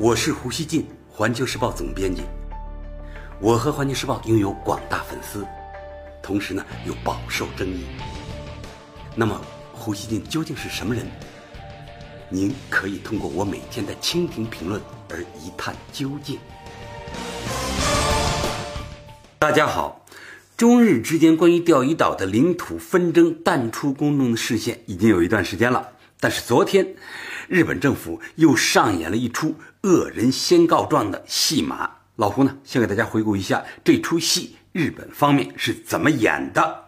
我是胡锡进，环球时报总编辑。我和环球时报拥有广大粉丝，同时呢又饱受争议。那么，胡锡进究竟是什么人？您可以通过我每天的蜻蜓评论而一探究竟。大家好，中日之间关于钓鱼岛的领土纷争淡出公众的视线已经有一段时间了，但是昨天。日本政府又上演了一出恶人先告状的戏码。老胡呢，先给大家回顾一下这出戏，日本方面是怎么演的。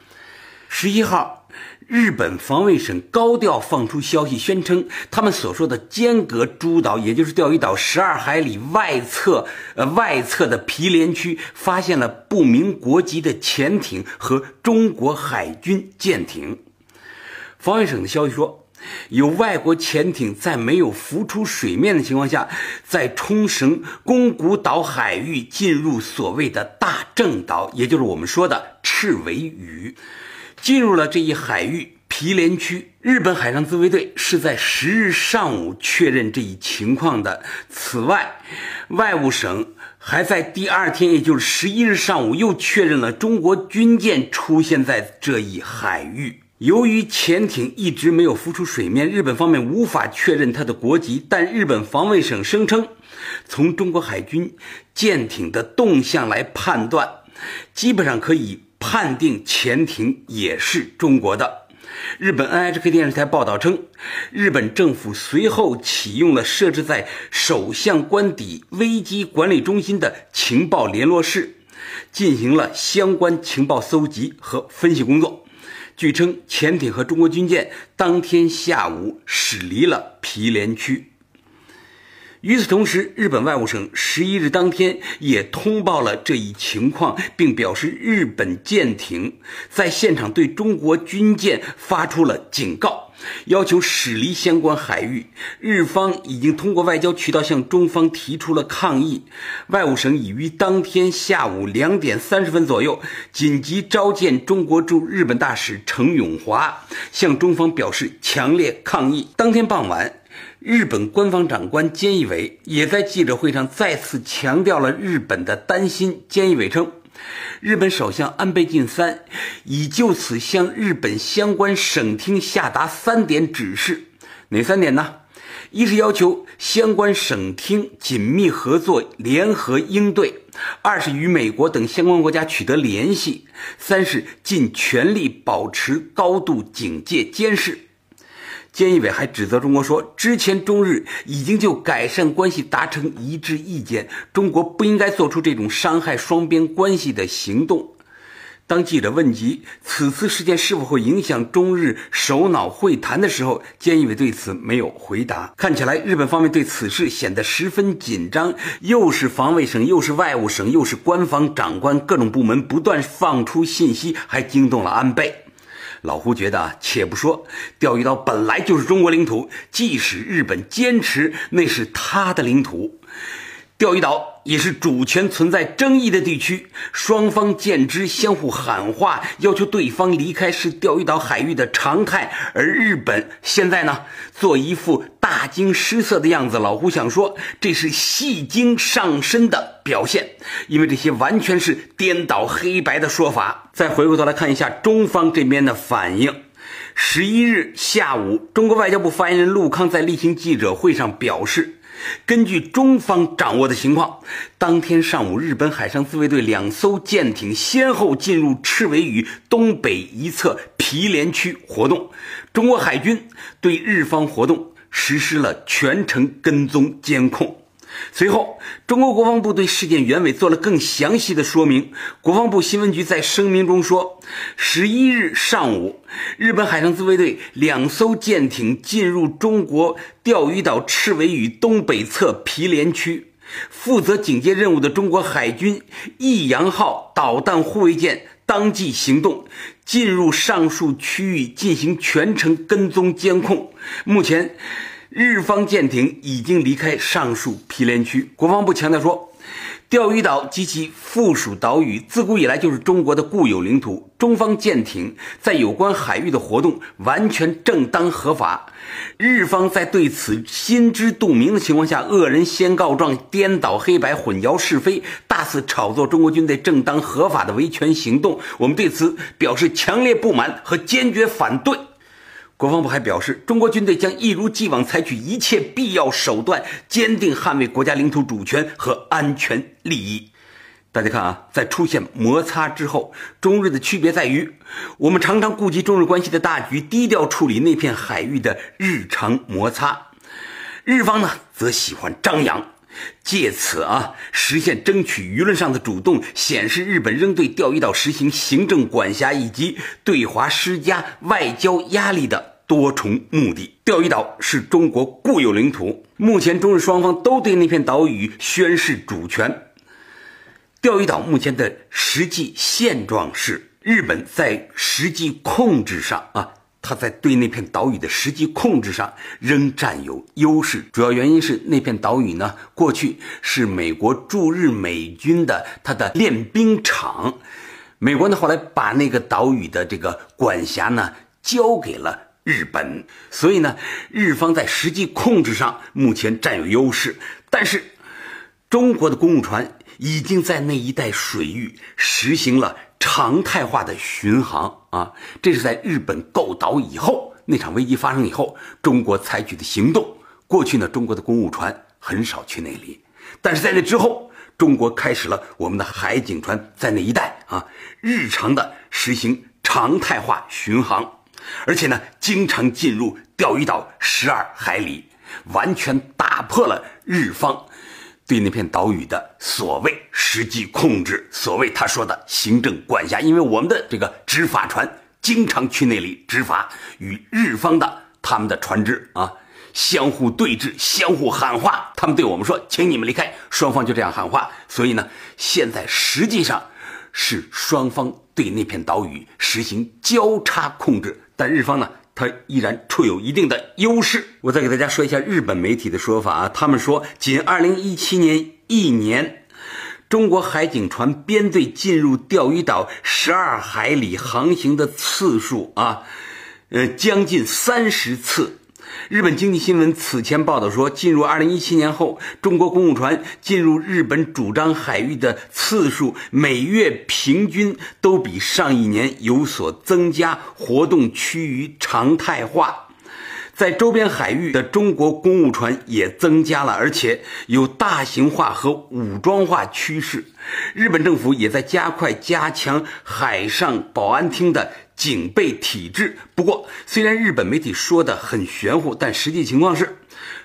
十一号，日本防卫省高调放出消息，宣称他们所说的间隔诸岛，也就是钓鱼岛十二海里外侧，呃外侧的毗连区，发现了不明国籍的潜艇和中国海军舰艇。防卫省的消息说。有外国潜艇在没有浮出水面的情况下，在冲绳宫古岛海域进入所谓的大正岛，也就是我们说的赤尾屿，进入了这一海域毗连区。日本海上自卫队是在十日上午确认这一情况的。此外，外务省还在第二天，也就是十一日上午，又确认了中国军舰出现在这一海域。由于潜艇一直没有浮出水面，日本方面无法确认它的国籍。但日本防卫省声称，从中国海军舰艇的动向来判断，基本上可以判定潜艇也是中国的。日本 NHK 电视台报道称，日本政府随后启用了设置在首相官邸危机管理中心的情报联络室，进行了相关情报搜集和分析工作。据称，潜艇和中国军舰当天下午驶离了毗连区。与此同时，日本外务省十一日当天也通报了这一情况，并表示日本舰艇在现场对中国军舰发出了警告。要求驶离相关海域，日方已经通过外交渠道向中方提出了抗议。外务省已于当天下午两点三十分左右紧急召见中国驻日本大使程永华，向中方表示强烈抗议。当天傍晚，日本官方长官菅义伟也在记者会上再次强调了日本的担心。菅义伟称。日本首相安倍晋三已就此向日本相关省厅下达三点指示，哪三点呢？一是要求相关省厅紧密合作，联合应对；二是与美国等相关国家取得联系；三是尽全力保持高度警戒监视。菅义伟还指责中国说，之前中日已经就改善关系达成一致意见，中国不应该做出这种伤害双边关系的行动。当记者问及此次事件是否会影响中日首脑会谈的时候，菅义伟对此没有回答。看起来日本方面对此事显得十分紧张，又是防卫省，又是外务省，又是官方长官，各种部门不断放出信息，还惊动了安倍。老胡觉得，且不说钓鱼岛本来就是中国领土，即使日本坚持那是他的领土。钓鱼岛也是主权存在争议的地区，双方见之相互喊话，要求对方离开是钓鱼岛海域的常态。而日本现在呢，做一副大惊失色的样子。老胡想说，这是戏精上身的表现，因为这些完全是颠倒黑白的说法。再回过头来看一下中方这边的反应。十一日下午，中国外交部发言人陆康在例行记者会上表示。根据中方掌握的情况，当天上午，日本海上自卫队两艘舰艇先后进入赤尾屿东北一侧毗连区活动，中国海军对日方活动实施了全程跟踪监控。随后，中国国防部对事件原委做了更详细的说明。国防部新闻局在声明中说，十一日上午，日本海上自卫队两艘舰艇进入中国钓鱼岛赤尾屿东北侧毗连区，负责警戒任务的中国海军“益阳号”导弹护卫舰当即行动，进入上述区域进行全程跟踪监控。目前。日方舰艇已经离开上述毗连区。国防部强调说，钓鱼岛及其附属岛屿自古以来就是中国的固有领土，中方舰艇在有关海域的活动完全正当合法。日方在对此心知肚明的情况下，恶人先告状，颠倒黑白，混淆是非，大肆炒作中国军队正当合法的维权行动，我们对此表示强烈不满和坚决反对。国防部还表示，中国军队将一如既往采取一切必要手段，坚定捍卫国家领土主权和安全利益。大家看啊，在出现摩擦之后，中日的区别在于，我们常常顾及中日关系的大局，低调处理那片海域的日常摩擦；日方呢，则喜欢张扬，借此啊实现争取舆论上的主动，显示日本仍对钓鱼岛实行行政管辖以及对华施加外交压力的。多重目的，钓鱼岛是中国固有领土，目前中日双方都对那片岛屿宣示主权。钓鱼岛目前的实际现状是，日本在实际控制上啊，它在对那片岛屿的实际控制上仍占有优势。主要原因是那片岛屿呢，过去是美国驻日美军的它的练兵场，美国呢后来把那个岛屿的这个管辖呢交给了。日本，所以呢，日方在实际控制上目前占有优势，但是中国的公务船已经在那一带水域实行了常态化的巡航啊，这是在日本购岛以后那场危机发生以后，中国采取的行动。过去呢，中国的公务船很少去那里，但是在那之后，中国开始了我们的海警船在那一带啊，日常的实行常态化巡航。而且呢，经常进入钓鱼岛十二海里，完全打破了日方对那片岛屿的所谓实际控制，所谓他说的行政管辖。因为我们的这个执法船经常去那里执法，与日方的他们的船只啊相互对峙，相互喊话。他们对我们说：“请你们离开。”双方就这样喊话。所以呢，现在实际上是双方对那片岛屿实行交叉控制。但日方呢，它依然处有一定的优势。我再给大家说一下日本媒体的说法啊，他们说，仅2017年一年，中国海警船编队进入钓鱼岛十二海里航行的次数啊，呃，将近三十次。日本经济新闻此前报道说，进入2017年后，中国公务船进入日本主张海域的次数每月平均都比上一年有所增加，活动趋于常态化。在周边海域的中国公务船也增加了，而且有大型化和武装化趋势。日本政府也在加快加强海上保安厅的。警备体制。不过，虽然日本媒体说的很玄乎，但实际情况是，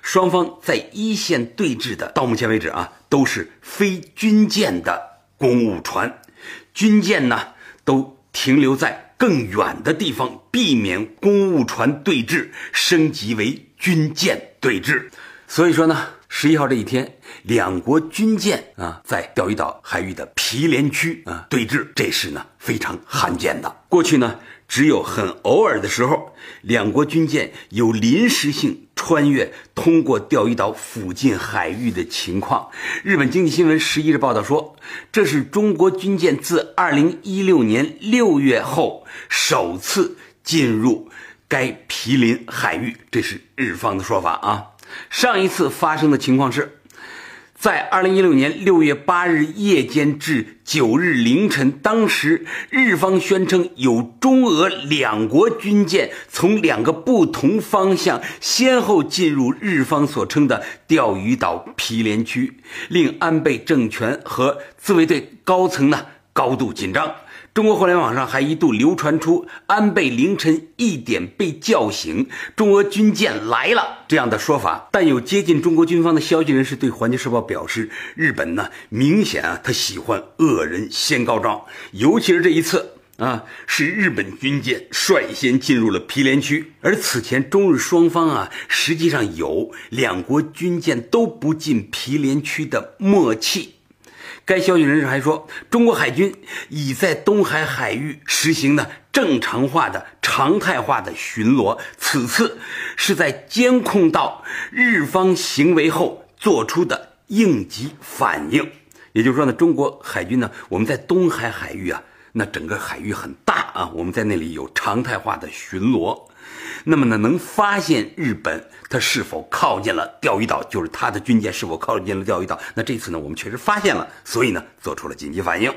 双方在一线对峙的，到目前为止啊，都是非军舰的公务船，军舰呢都停留在更远的地方，避免公务船对峙升级为军舰对峙。所以说呢。十一号这一天，两国军舰啊在钓鱼岛海域的毗连区啊对峙，这是呢非常罕见的。过去呢只有很偶尔的时候，两国军舰有临时性穿越通过钓鱼岛附近海域的情况。日本经济新闻十一日报道说，这是中国军舰自二零一六年六月后首次进入该毗邻海域，这是日方的说法啊。上一次发生的情况是，在二零一六年六月八日夜间至九日凌晨，当时日方宣称有中俄两国军舰从两个不同方向先后进入日方所称的钓鱼岛毗连区，令安倍政权和自卫队高层呢高度紧张。中国互联网上还一度流传出安倍凌晨一点被叫醒，中俄军舰来了这样的说法。但有接近中国军方的消息人士对《环球时报》表示，日本呢明显啊，他喜欢恶人先告状，尤其是这一次啊，是日本军舰率先进入了毗连区，而此前中日双方啊，实际上有两国军舰都不进毗连区的默契。该消息人士还说，中国海军已在东海海域实行的正常化的、常态化的巡逻。此次是在监控到日方行为后做出的应急反应。也就是说呢，中国海军呢，我们在东海海域啊，那整个海域很大啊，我们在那里有常态化的巡逻。那么呢，能发现日本它是否靠近了钓鱼岛，就是它的军舰是否靠近了钓鱼岛。那这次呢，我们确实发现了，所以呢，做出了紧急反应。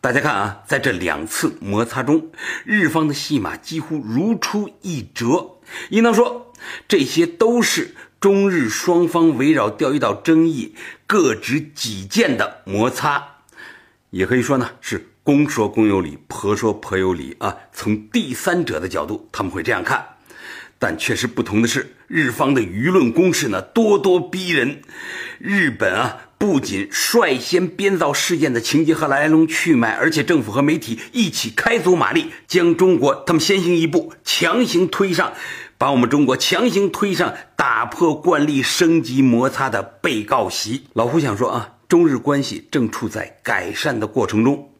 大家看啊，在这两次摩擦中，日方的戏码几乎如出一辙。应当说，这些都是中日双方围绕钓鱼岛争议各执己见的摩擦，也可以说呢是。公说公有理，婆说婆有理啊！从第三者的角度，他们会这样看。但确实不同的是，日方的舆论攻势呢咄咄逼人。日本啊，不仅率先编造事件的情节和来龙去脉，而且政府和媒体一起开足马力，将中国他们先行一步强行推上，把我们中国强行推上打破惯例、升级摩擦的被告席。老胡想说啊，中日关系正处在改善的过程中。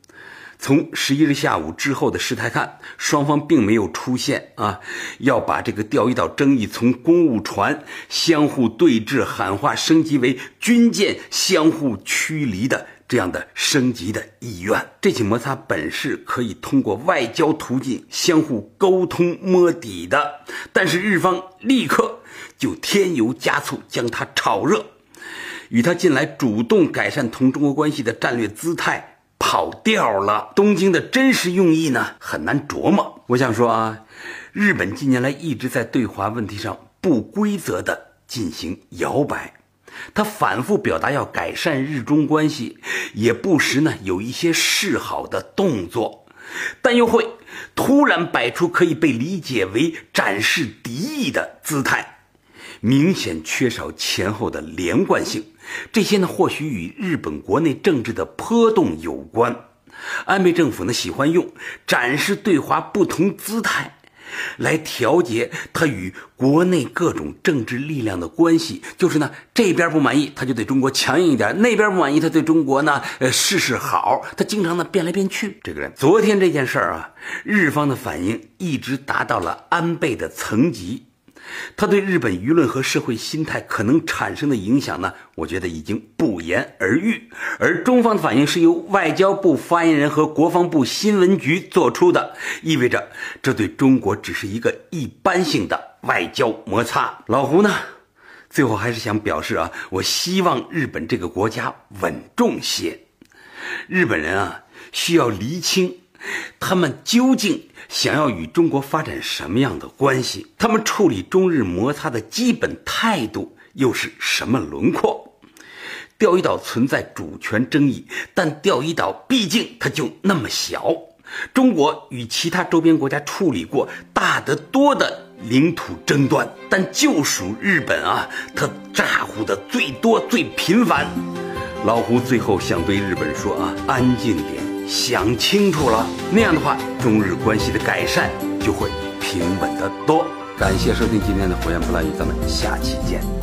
从十一日下午之后的事态看，双方并没有出现啊，要把这个钓鱼岛争议从公务船相互对峙喊话升级为军舰相互驱离的这样的升级的意愿。这起摩擦本是可以通过外交途径相互沟通摸底的，但是日方立刻就添油加醋将它炒热，与他近来主动改善同中国关系的战略姿态。跑调了。东京的真实用意呢，很难琢磨。我想说啊，日本近年来一直在对华问题上不规则的进行摇摆，他反复表达要改善日中关系，也不时呢有一些示好的动作，但又会突然摆出可以被理解为展示敌意的姿态。明显缺少前后的连贯性，这些呢或许与日本国内政治的波动有关。安倍政府呢喜欢用展示对华不同姿态，来调节他与国内各种政治力量的关系。就是呢这边不满意，他就对中国强硬一点；那边不满意，他对中国呢呃事事好。他经常呢变来变去。这个人昨天这件事儿啊，日方的反应一直达到了安倍的层级。他对日本舆论和社会心态可能产生的影响呢？我觉得已经不言而喻。而中方的反应是由外交部发言人和国防部新闻局做出的，意味着这对中国只是一个一般性的外交摩擦。老胡呢，最后还是想表示啊，我希望日本这个国家稳重些。日本人啊，需要厘清。他们究竟想要与中国发展什么样的关系？他们处理中日摩擦的基本态度又是什么轮廓？钓鱼岛存在主权争议，但钓鱼岛毕竟它就那么小。中国与其他周边国家处理过大得多的领土争端，但就属日本啊，它咋呼的最多最频繁。老胡最后想对日本说啊，安静点。想清楚了，那样的话，中日关系的改善就会平稳得多。感谢收听今天的《火焰不拉语》，咱们下期见。